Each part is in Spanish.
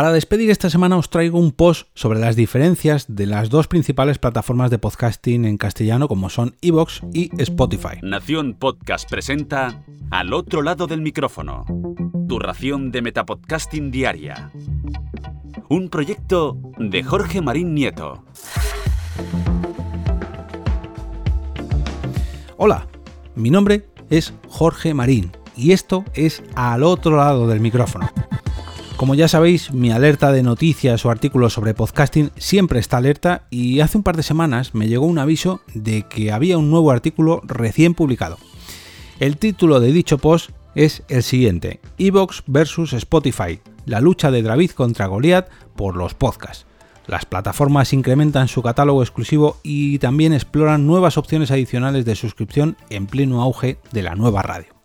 Para despedir esta semana os traigo un post sobre las diferencias de las dos principales plataformas de podcasting en castellano como son Evox y Spotify. Nación Podcast presenta Al otro lado del micrófono, tu ración de Metapodcasting diaria. Un proyecto de Jorge Marín Nieto. Hola, mi nombre es Jorge Marín y esto es Al otro lado del micrófono. Como ya sabéis, mi alerta de noticias o artículos sobre podcasting siempre está alerta y hace un par de semanas me llegó un aviso de que había un nuevo artículo recién publicado. El título de dicho post es el siguiente: Evox versus Spotify, la lucha de David contra Goliath por los podcasts. Las plataformas incrementan su catálogo exclusivo y también exploran nuevas opciones adicionales de suscripción en pleno auge de la nueva radio.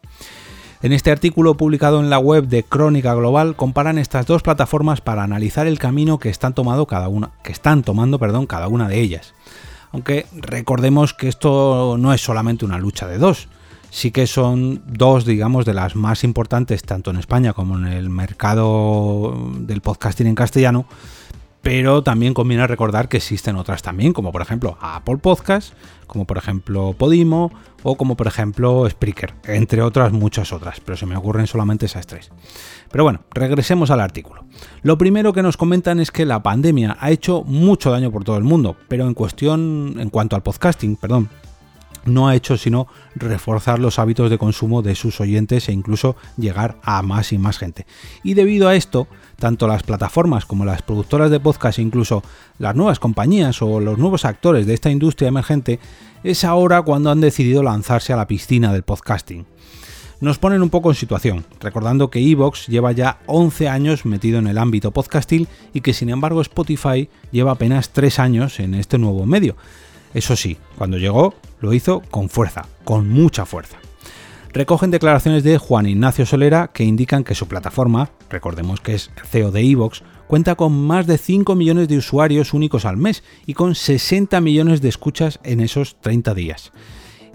En este artículo publicado en la web de Crónica Global comparan estas dos plataformas para analizar el camino que están, tomando cada una, que están tomando perdón, cada una de ellas. Aunque recordemos que esto no es solamente una lucha de dos, sí que son dos, digamos, de las más importantes tanto en España como en el mercado del podcasting en castellano, pero también conviene recordar que existen otras también, como por ejemplo Apple Podcast, como por ejemplo Podimo o como por ejemplo Spreaker, entre otras muchas otras, pero se me ocurren solamente esas tres. Pero bueno, regresemos al artículo. Lo primero que nos comentan es que la pandemia ha hecho mucho daño por todo el mundo, pero en cuestión, en cuanto al podcasting, perdón, no ha hecho sino reforzar los hábitos de consumo de sus oyentes e incluso llegar a más y más gente. Y debido a esto, tanto las plataformas como las productoras de podcast e incluso las nuevas compañías o los nuevos actores de esta industria emergente, es ahora cuando han decidido lanzarse a la piscina del podcasting. Nos ponen un poco en situación, recordando que Evox lleva ya 11 años metido en el ámbito podcastil y que sin embargo Spotify lleva apenas 3 años en este nuevo medio. Eso sí, cuando llegó lo hizo con fuerza, con mucha fuerza. Recogen declaraciones de Juan Ignacio Solera que indican que su plataforma, recordemos que es CEO de Evox, cuenta con más de 5 millones de usuarios únicos al mes y con 60 millones de escuchas en esos 30 días.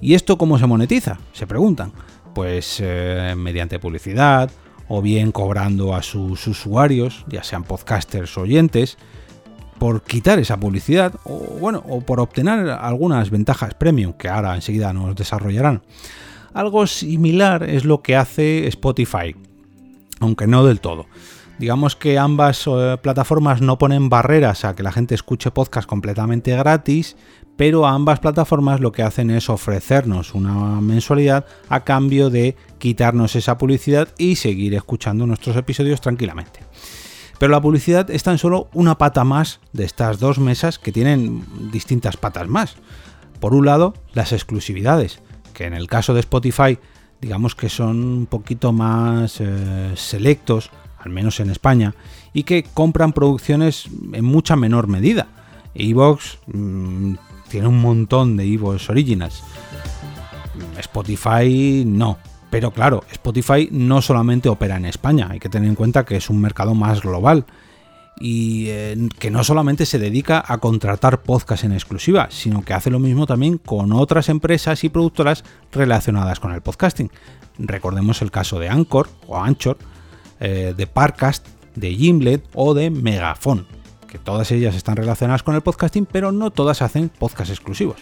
¿Y esto cómo se monetiza? Se preguntan. Pues eh, mediante publicidad, o bien cobrando a sus usuarios, ya sean podcasters o oyentes, por quitar esa publicidad o bueno, o por obtener algunas ventajas premium que ahora enseguida nos desarrollarán. Algo similar es lo que hace Spotify, aunque no del todo. Digamos que ambas eh, plataformas no ponen barreras a que la gente escuche podcast completamente gratis, pero ambas plataformas lo que hacen es ofrecernos una mensualidad a cambio de quitarnos esa publicidad y seguir escuchando nuestros episodios tranquilamente. Pero la publicidad es tan solo una pata más de estas dos mesas que tienen distintas patas más. Por un lado, las exclusividades, que en el caso de Spotify digamos que son un poquito más eh, selectos, al menos en España, y que compran producciones en mucha menor medida. Evox mm, tiene un montón de Evox Originals. Spotify no. Pero claro, Spotify no solamente opera en España, hay que tener en cuenta que es un mercado más global y eh, que no solamente se dedica a contratar podcast en exclusiva, sino que hace lo mismo también con otras empresas y productoras relacionadas con el podcasting. Recordemos el caso de Anchor o Anchor, eh, de Parcast, de Gimlet o de Megafon, que todas ellas están relacionadas con el podcasting, pero no todas hacen podcast exclusivos.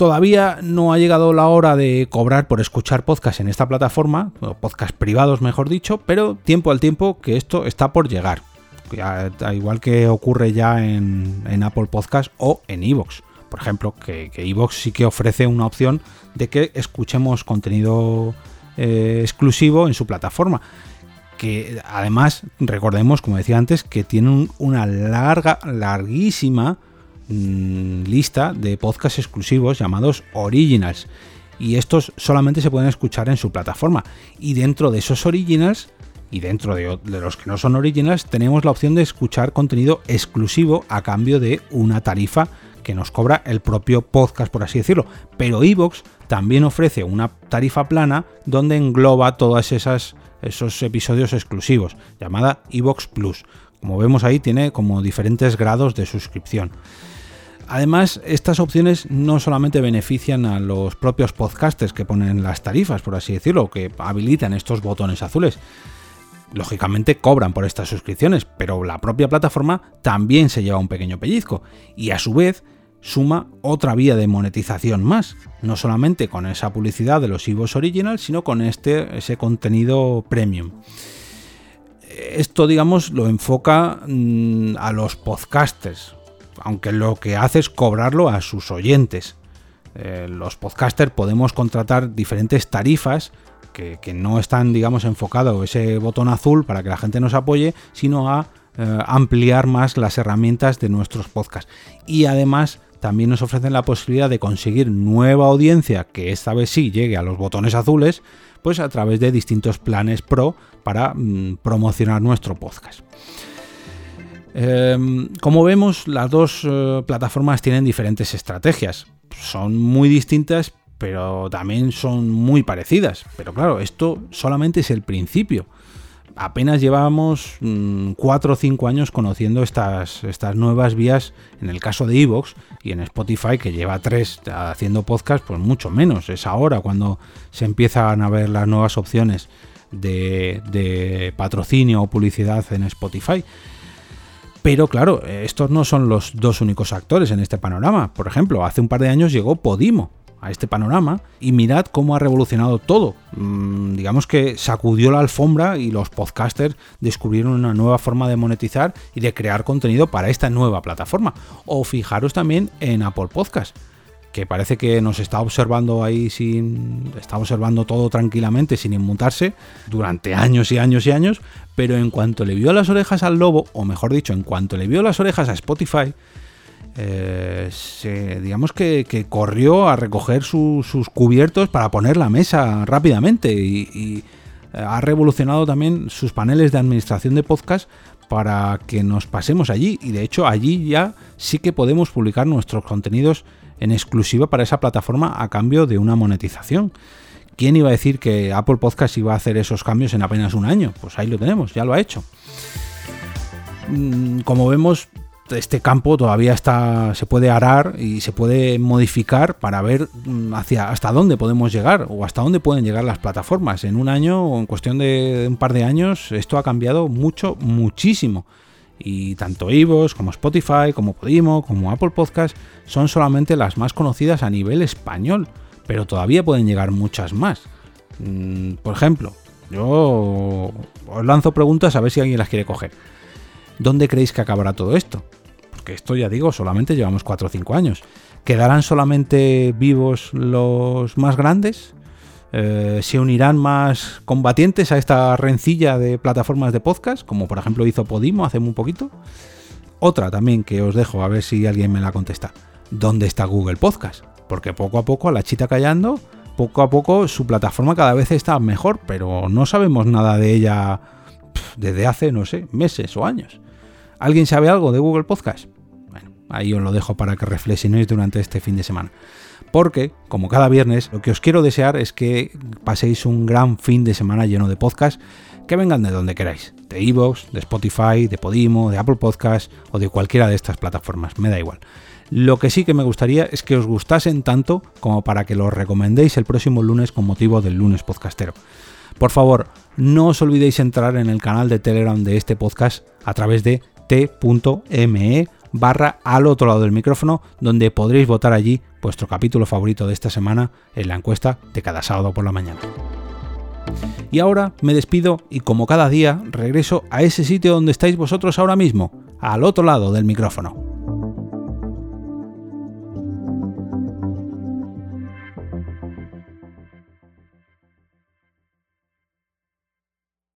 Todavía no ha llegado la hora de cobrar por escuchar podcast en esta plataforma, o podcast privados mejor dicho, pero tiempo al tiempo que esto está por llegar. igual que ocurre ya en, Apple Podcast o en Evox. Por ejemplo, que Evox sí que ofrece una opción de que escuchemos contenido eh, exclusivo en su plataforma. Que además, recordemos, como decía antes, que tiene una larga, larguísima Mm, lista de podcasts exclusivos llamados Originals. Y estos solamente se pueden escuchar en su plataforma. Y dentro de esos Originals, y dentro de, los que no son Originals, tenemos la opción de escuchar contenido exclusivo a cambio de una tarifa que nos cobra el propio podcast, por así decirlo. Pero Evox también ofrece una tarifa plana donde engloba todos esos episodios exclusivos, llamada Evox Plus. Como vemos ahí, tiene como diferentes grados de suscripción. Además, estas opciones no solamente benefician a los propios podcasters que ponen las tarifas, por así decirlo, que habilitan estos botones azules. lógicamente cobran por estas suscripciones, pero la propia plataforma también se lleva un pequeño pellizco y a su vez suma otra vía de monetización más, no solamente con esa publicidad de los Ivos Original, sino con este ese contenido premium. Esto, digamos, lo enfoca mm, a los podcasters, aunque lo que hace es cobrarlo a sus oyentes. Eh, los podcasters podemos contratar diferentes tarifas que, no están, digamos, enfocado ese botón azul para que la gente nos apoye, sino a eh, ampliar más las herramientas de nuestros podcasts. Y además también nos ofrecen la posibilidad de conseguir nueva audiencia, que esta vez sí llegue a los botones azules, pues a través de distintos planes pro para mm, promocionar nuestro podcast. Em, como vemos, las dos eh, plataformas tienen diferentes estrategias. Son muy distintas, pero también son muy parecidas. Pero claro, esto solamente es el principio. Apenas llevamos 4 mm, o 5 años conociendo estas, estas nuevas vías, en el caso de Evox y en Spotify, que lleva 3 haciendo podcast, pues mucho menos. Es ahora cuando se empiezan a ver las nuevas opciones de, de patrocinio o publicidad en Spotify. Pero claro, estos no son los dos únicos actores en este panorama. Por ejemplo, hace un par de años llegó Podimo, a este panorama y mirad cómo ha revolucionado todo. Mm, digamos que sacudió la alfombra y los podcasters descubrieron una nueva forma de monetizar y de crear contenido para esta nueva plataforma. O fijaros también en Apple Podcast que parece que nos está observando ahí sin. está observando todo tranquilamente, sin inmutarse, durante años y años y años, pero en cuanto le vio las orejas al lobo, o mejor dicho, en cuanto le vio las orejas a Spotify, eh, digamos que, corrió a recoger sus cubiertos para poner la mesa rápidamente y, eh, ha revolucionado también sus paneles de administración de podcast para que nos pasemos allí y de hecho allí ya sí que podemos publicar nuestros contenidos en exclusiva para esa plataforma a cambio de una monetización. ¿Quién iba a decir que Apple Podcast iba a hacer esos cambios en apenas un año? Pues ahí lo tenemos, ya lo ha hecho. Mm, como vemos, este campo todavía está, se puede arar y se puede modificar para ver mm, hacia hasta dónde podemos llegar o hasta dónde pueden llegar las plataformas. En un año o en cuestión de un par de años esto ha cambiado mucho, muchísimo. Y tanto Ivos como Spotify, como Podimo, como Apple Podcast son solamente las más conocidas a nivel español, pero todavía pueden llegar muchas más. Mm, por ejemplo, yo os lanzo preguntas a ver si alguien las quiere coger. ¿Dónde creéis que acabará todo esto? Porque esto ya digo, solamente llevamos 4 o 5 años. ¿Quedarán solamente vivos los más grandes? Eh, ¿Se unirán más combatientes a esta rencilla de plataformas de podcast? Como por ejemplo hizo Podimo hace muy poquito. Otra también que os dejo a ver si alguien me la contesta. ¿Dónde está Google Podcast? Porque poco a poco a la chita callando, poco a poco su plataforma cada vez está mejor, pero no sabemos nada de ella desde hace, no sé, meses o años. ¿Alguien sabe algo de Google Podcast? Ahí os lo dejo para que reflexionéis durante este fin de semana. Porque, como cada viernes, lo que os quiero desear es que paséis un gran fin de semana lleno de podcasts que vengan de donde queráis, de Evox, de Spotify, de Podimo, de Apple Podcasts o de cualquiera de estas plataformas, me da igual. Lo que sí que me gustaría es que os gustasen tanto como para que los recomendéis el próximo lunes con motivo del lunes podcastero. Por favor, no os olvidéis entrar en el canal de Telegram de este podcast a través de t.me barra al otro lado del micrófono, donde podréis votar allí vuestro capítulo favorito de esta semana en la encuesta de cada sábado por la mañana. Y ahora me despido y como cada día regreso a ese sitio donde estáis vosotros ahora mismo, al otro lado del micrófono.